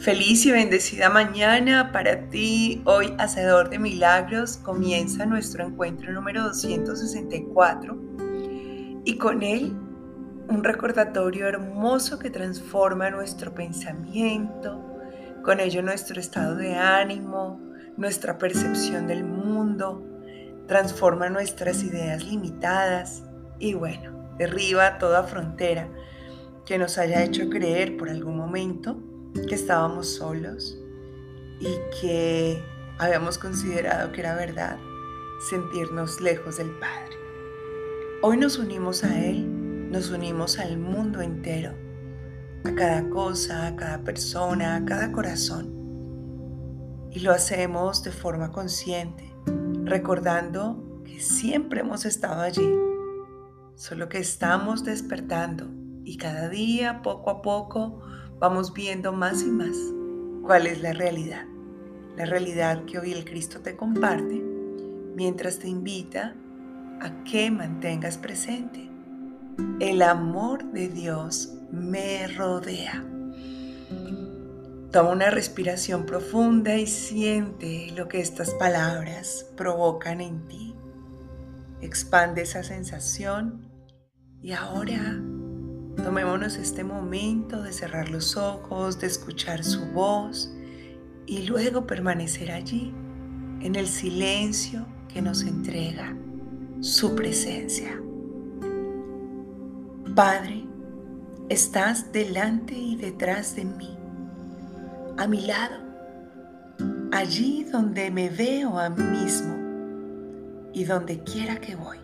Feliz y bendecida mañana para ti, hoy Hacedor de Milagros. Comienza nuestro encuentro número 264 y con él un recordatorio hermoso que transforma nuestro pensamiento, con ello nuestro estado de ánimo, nuestra percepción del mundo, transforma nuestras ideas limitadas y bueno, derriba toda frontera que nos haya hecho creer por algún momento que estábamos solos y que habíamos considerado que era verdad sentirnos lejos del Padre. Hoy nos unimos a Él, nos unimos al mundo entero, a cada cosa, a cada persona, a cada corazón. Y lo hacemos de forma consciente, recordando que siempre hemos estado allí, solo que estamos despertando y cada día, poco a poco, vamos viendo más y más cuál es la realidad. La realidad que hoy el Cristo te comparte mientras te invita a que mantengas presente. El amor de Dios me rodea. Toma una respiración profunda y siente lo que estas palabras provocan en ti. Expande esa sensación y ahora Tomémonos este momento de cerrar los ojos, de escuchar su voz y luego permanecer allí en el silencio que nos entrega su presencia. Padre, estás delante y detrás de mí, a mi lado, allí donde me veo a mí mismo y donde quiera que voy.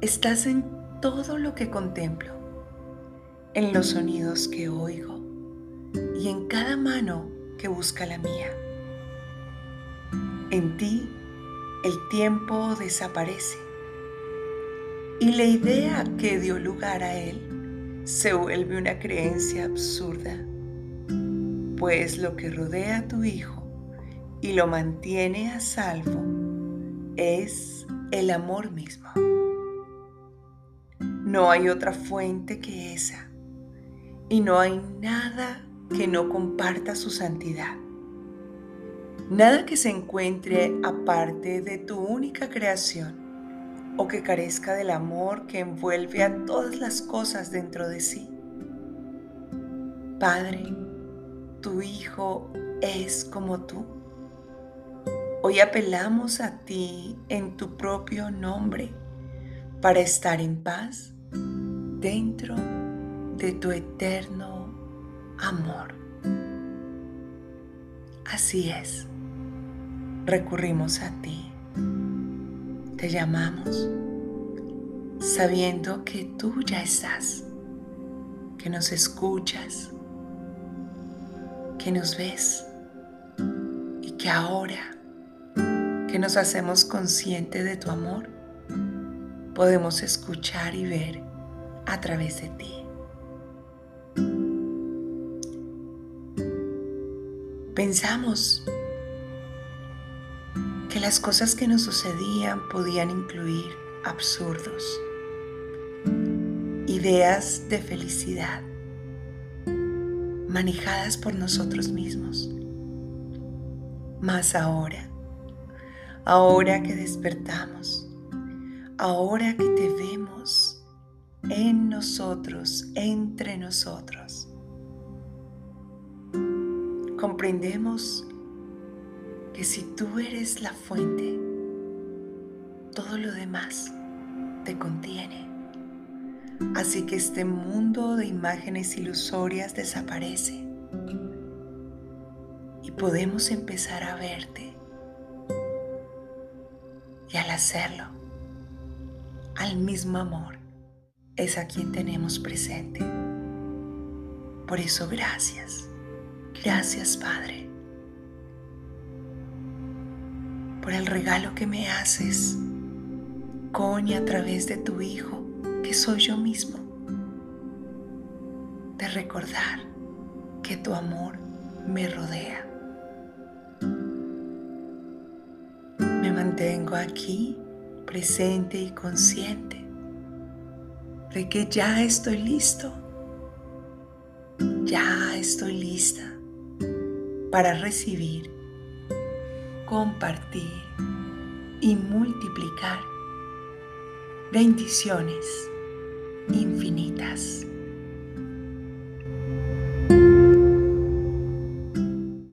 Estás en todo lo que contemplo, en los sonidos que oigo y en cada mano que busca la mía. En ti el tiempo desaparece y la idea que dio lugar a él se vuelve una creencia absurda, pues lo que rodea a tu hijo y lo mantiene a salvo es el amor mismo. No hay otra fuente que esa. Y no hay nada que no comparta su santidad. Nada que se encuentre aparte de tu única creación o que carezca del amor que envuelve a todas las cosas dentro de sí. Padre, tu Hijo es como tú. Hoy apelamos a ti en tu propio nombre para estar en paz dentro de tu eterno amor. Así es, recurrimos a ti, te llamamos, sabiendo que tú ya estás, que nos escuchas, que nos ves y que ahora que nos hacemos conscientes de tu amor, podemos escuchar y ver a través de ti. Pensamos que las cosas que nos sucedían podían incluir absurdos, ideas de felicidad manejadas por nosotros mismos. Mas ahora, ahora que despertamos, ahora que te vemos, en nosotros, entre nosotros. Comprendemos que si tú eres la fuente, todo lo demás te contiene. Así que este mundo de imágenes ilusorias desaparece y podemos empezar a verte. Y al hacerlo, al mismo amor, es a quien tenemos presente. Por eso gracias, gracias Padre, por el regalo que me haces con y a través de tu Hijo, que soy yo mismo, de recordar que tu amor me rodea. Me mantengo aquí presente y consciente de que ya estoy listo, ya estoy lista para recibir, compartir y multiplicar bendiciones infinitas.